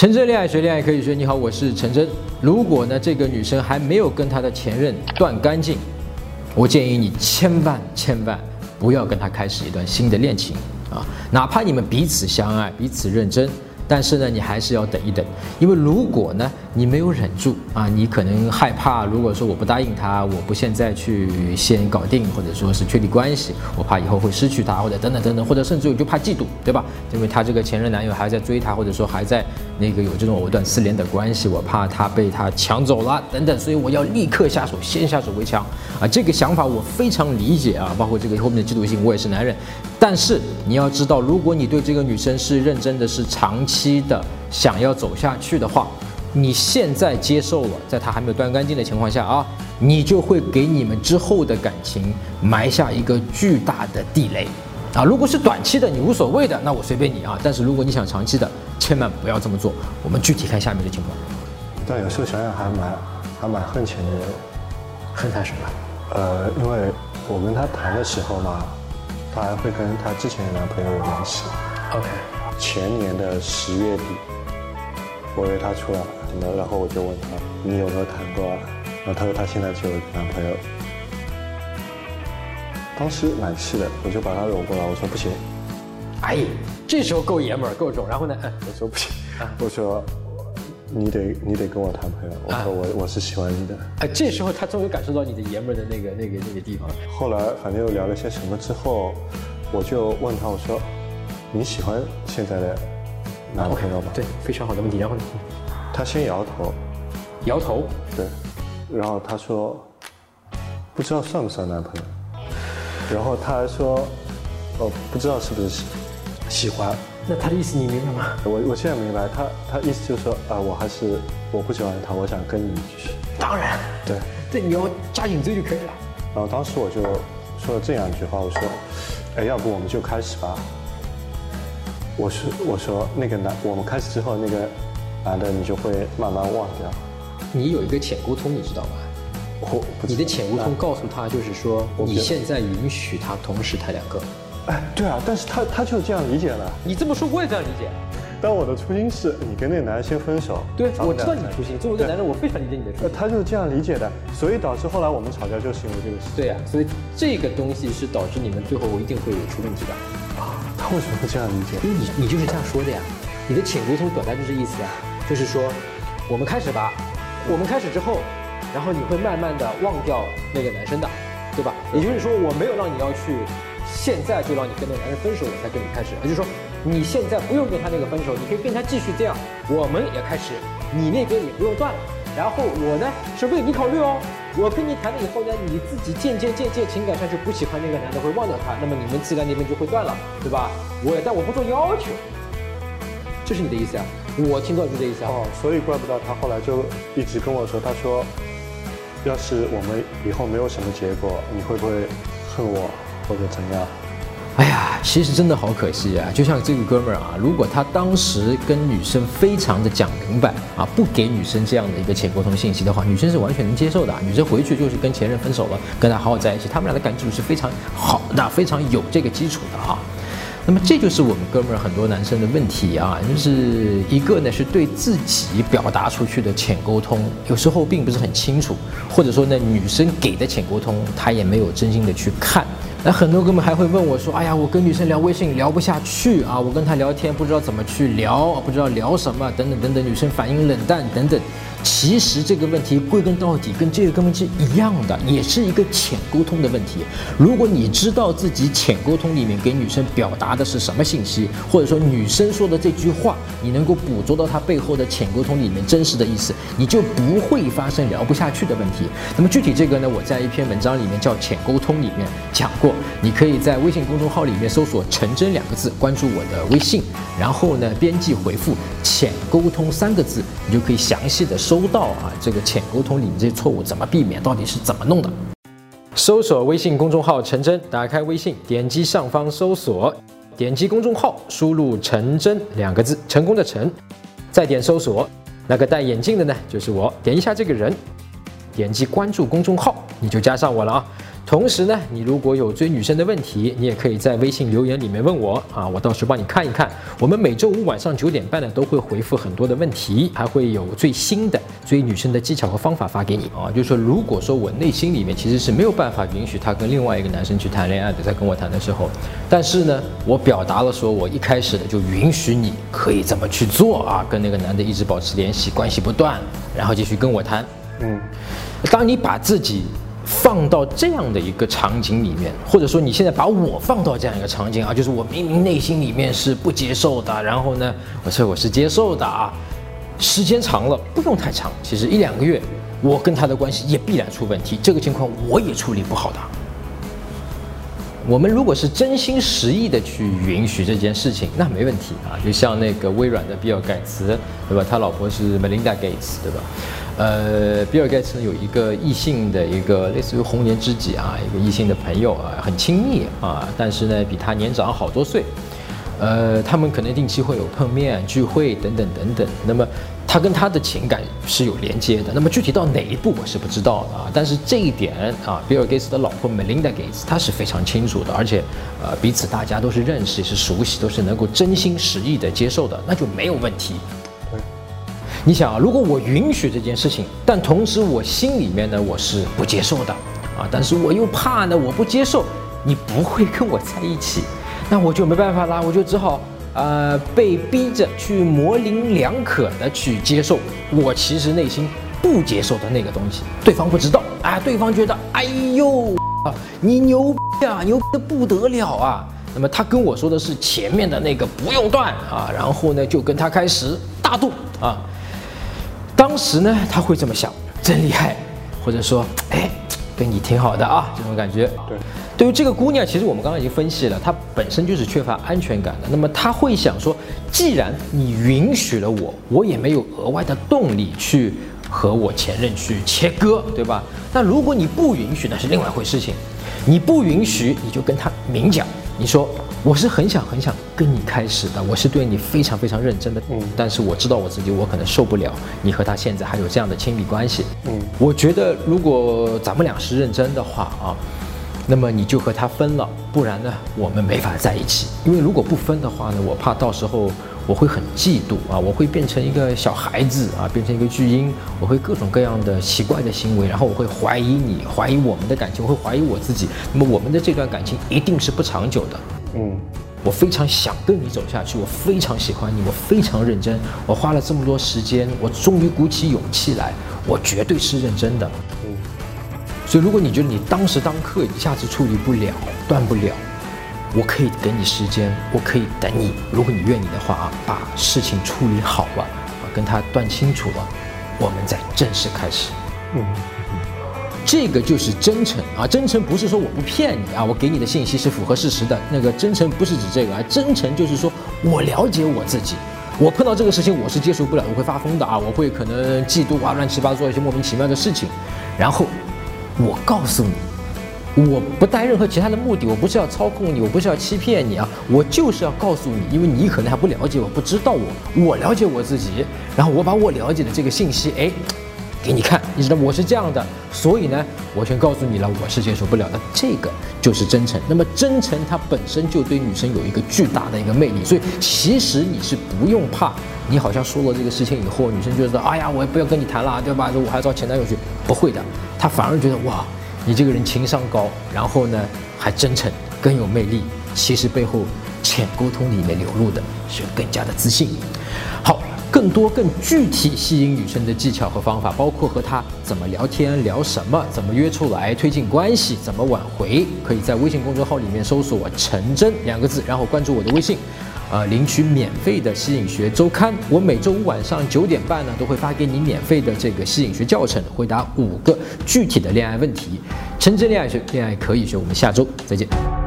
陈真恋爱学恋爱可以学，你好，我是陈真。如果呢这个女生还没有跟她的前任断干净，我建议你千万千万不要跟她开始一段新的恋情啊，哪怕你们彼此相爱，彼此认真。但是呢，你还是要等一等，因为如果呢，你没有忍住啊，你可能害怕，如果说我不答应他，我不现在去先搞定，或者说是确立关系，我怕以后会失去他，或者等等等等，或者甚至我就怕嫉妒，对吧？因为他这个前任男友还在追她，或者说还在那个有这种藕断丝连的关系，我怕他被他抢走了，等等，所以我要立刻下手，先下手为强啊！这个想法我非常理解啊，包括这个后面的嫉妒心，我也是男人。但是你要知道，如果你对这个女生是认真的，是长期的想要走下去的话，你现在接受了，在她还没有断干净的情况下啊，你就会给你们之后的感情埋下一个巨大的地雷啊！如果是短期的，你无所谓的，那我随便你啊。但是如果你想长期的，千万不要这么做。我们具体看下面的情况。但有时候想想还蛮还蛮恨前女友，恨他什么？呃，因为我跟他谈的时候嘛。她还会跟她之前的男朋友有联系。OK，前年的十月底，我约她出来，然后我就问她你有没有谈过啊？然后她说她现在就有男朋友。当时蛮气的，我就把她搂过来，我说不行。哎，这时候够爷们儿，够种。然后呢？我说不行，我说。你得你得跟我谈朋友，我说我我是喜欢你的。哎，这时候他终于感受到你的爷们儿的那个那个那个地方。后来反正又聊了些什么之后，我就问他我说，你喜欢现在的男朋友吗？对，非常好的问题。然后呢？他先摇头，摇头。对，然后他说不知道算不算男朋友，然后他还说哦不知道是不是喜喜欢。那他的意思你明白吗？我我现在明白，他他意思就是说啊，我还是我不喜欢他，我想跟你继续。当然，对，这，你要加紧追就可以了。然后当时我就说了这样一句话，我说，哎，要不我们就开始吧。我说我说那个男，我们开始之后，那个男的你就会慢慢忘掉。你有一个浅沟通，你知道吗？我你的浅沟通告诉他，就是说你现在允许他同时谈两个。哎，对啊，但是他他就这样理解了。你这么说，我也这样理解。但我的初心是你跟那个男人先分手。对，我知道你的初心。作为一个男人，我非常理解你的初心。他就是这样理解的，所以导致后来我们吵架就是因为这个事。对呀，所以这个东西是导致你们最后一定会有出问题的。啊，他为什么会这样理解？因为你你就是这样说的呀。你的浅沟通表达就是意思啊，就是说，我们开始吧。我们开始之后，然后你会慢慢的忘掉那个男生的，对吧？也就是说，我没有让你要去。现在就让你跟那个男人分手，我才跟你开始。也就是说，你现在不用跟他那个分手，你可以跟他继续这样。我们也开始，你那边也不用断了。然后我呢是为你考虑哦。我跟你谈了以后呢，你自己渐渐渐渐情感上就不喜欢那个男的，会忘掉他，那么你们自然那边就会断了，对吧？我也但我不做要求，这是你的意思啊？我听到就这意思啊。哦，所以怪不得他后来就一直跟我说，他说，要是我们以后没有什么结果，你会不会恨我？或者怎样？哎呀，其实真的好可惜啊！就像这个哥们儿啊，如果他当时跟女生非常的讲明白啊，不给女生这样的一个浅沟通信息的话，女生是完全能接受的。女生回去就是跟前任分手了，跟他好好在一起，他们俩的感情是非常好的，非常有这个基础的啊。那么这就是我们哥们儿很多男生的问题啊，就是一个呢是对自己表达出去的浅沟通，有时候并不是很清楚，或者说呢女生给的浅沟通，他也没有真心的去看。那很多哥们还会问我说：“哎呀，我跟女生聊微信聊不下去啊，我跟她聊天不知道怎么去聊，不知道聊什么，等等等等，女生反应冷淡等等。”其实这个问题归根到底跟这个根本是一样的，也是一个浅沟通的问题。如果你知道自己浅沟通里面给女生表达的是什么信息，或者说女生说的这句话，你能够捕捉到她背后的浅沟通里面真实的意思，你就不会发生聊不下去的问题。那么具体这个呢，我在一篇文章里面叫浅沟通里面讲过，你可以在微信公众号里面搜索“陈真”两个字，关注我的微信，然后呢编辑回复“浅沟通”三个字，你就可以详细的。收到啊，这个浅沟通里面这些错误怎么避免？到底是怎么弄的？搜索微信公众号“陈真”，打开微信，点击上方搜索，点击公众号，输入“陈真”两个字，成功的陈，再点搜索，那个戴眼镜的呢，就是我，点一下这个人，点击关注公众号，你就加上我了啊。同时呢，你如果有追女生的问题，你也可以在微信留言里面问我啊，我到时候帮你看一看。我们每周五晚上九点半呢，都会回复很多的问题，还会有最新的追女生的技巧和方法发给你啊。就是说，如果说我内心里面其实是没有办法允许他跟另外一个男生去谈恋爱的，在跟我谈的时候，但是呢，我表达了说我一开始的就允许你可以这么去做啊，跟那个男的一直保持联系，关系不断，然后继续跟我谈。嗯，当你把自己。放到这样的一个场景里面，或者说你现在把我放到这样一个场景啊，就是我明明内心里面是不接受的，然后呢，我说我是接受的啊，时间长了不用太长，其实一两个月，我跟他的关系也必然出问题，这个情况我也处理不好的。我们如果是真心实意的去允许这件事情，那没问题啊，就像那个微软的比尔盖茨，对吧？他老婆是 Melinda Gates，对吧？呃，比尔盖茨有一个异性的一个类似于红颜知己啊，一个异性的朋友啊，很亲密啊，但是呢比他年长好多岁，呃，他们可能定期会有碰面、聚会等等等等。那么他跟他的情感是有连接的，那么具体到哪一步我是不知道的啊。但是这一点啊，比尔盖茨的老婆 Melinda Gates 他是非常清楚的，而且呃彼此大家都是认识、是熟悉，都是能够真心实意的接受的，那就没有问题。你想啊，如果我允许这件事情，但同时我心里面呢我是不接受的啊，但是我又怕呢我不接受，你不会跟我在一起，那我就没办法啦，我就只好呃被逼着去模棱两可的去接受我其实内心不接受的那个东西，对方不知道啊，对方觉得哎呦啊你牛逼啊牛逼的不得了啊，那么他跟我说的是前面的那个不用断啊，然后呢就跟他开始大度啊。当时呢，他会这么想，真厉害，或者说，哎，跟你挺好的啊，这种感觉。对，对于这个姑娘，其实我们刚刚已经分析了，她本身就是缺乏安全感的。那么她会想说，既然你允许了我，我也没有额外的动力去和我前任去切割，对吧？那如果你不允许，那是另外一回事情。你不允许，你就跟他明讲，你说。我是很想很想跟你开始的，我是对你非常非常认真的，嗯，但是我知道我自己，我可能受不了你和他现在还有这样的亲密关系，嗯，我觉得如果咱们俩是认真的话啊，那么你就和他分了，不然呢，我们没法在一起，因为如果不分的话呢，我怕到时候我会很嫉妒啊，我会变成一个小孩子啊，变成一个巨婴，我会各种各样的奇怪的行为，然后我会怀疑你，怀疑我们的感情，我会怀疑我自己，那么我们的这段感情一定是不长久的。嗯，我非常想跟你走下去，我非常喜欢你，我非常认真，我花了这么多时间，我终于鼓起勇气来，我绝对是认真的。嗯，所以如果你觉得你当时当刻一下子处理不了、断不了，我可以给你时间，我可以等你。如果你愿意的话啊，把事情处理好了，啊，跟他断清楚了，我们再正式开始。嗯。这个就是真诚啊！真诚不是说我不骗你啊，我给你的信息是符合事实的。那个真诚不是指这个啊，真诚就是说我了解我自己，我碰到这个事情我是接受不了，我会发疯的啊，我会可能嫉妒啊，乱七八糟做一些莫名其妙的事情。然后我告诉你，我不带任何其他的目的，我不是要操控你，我不是要欺骗你啊，我就是要告诉你，因为你可能还不了解我，不知道我，我了解我自己，然后我把我了解的这个信息，哎。给你看，你知道我是这样的，所以呢，我先告诉你了，我是接受不了的。这个就是真诚。那么真诚它本身就对女生有一个巨大的一个魅力，所以其实你是不用怕，你好像说了这个事情以后，女生觉得，哎呀，我也不要跟你谈了，对吧？我还要找前男友去，不会的，她反而觉得，哇，你这个人情商高，然后呢还真诚，更有魅力。其实背后浅沟通里面流露的是更加的自信。好。更多更具体吸引女生的技巧和方法，包括和她怎么聊天、聊什么、怎么约出来、推进关系、怎么挽回，可以在微信公众号里面搜索“陈真”两个字，然后关注我的微信，呃，领取免费的吸引学周刊。我每周五晚上九点半呢，都会发给你免费的这个吸引学教程，回答五个具体的恋爱问题。陈真恋爱学，恋爱可以学。我们下周再见。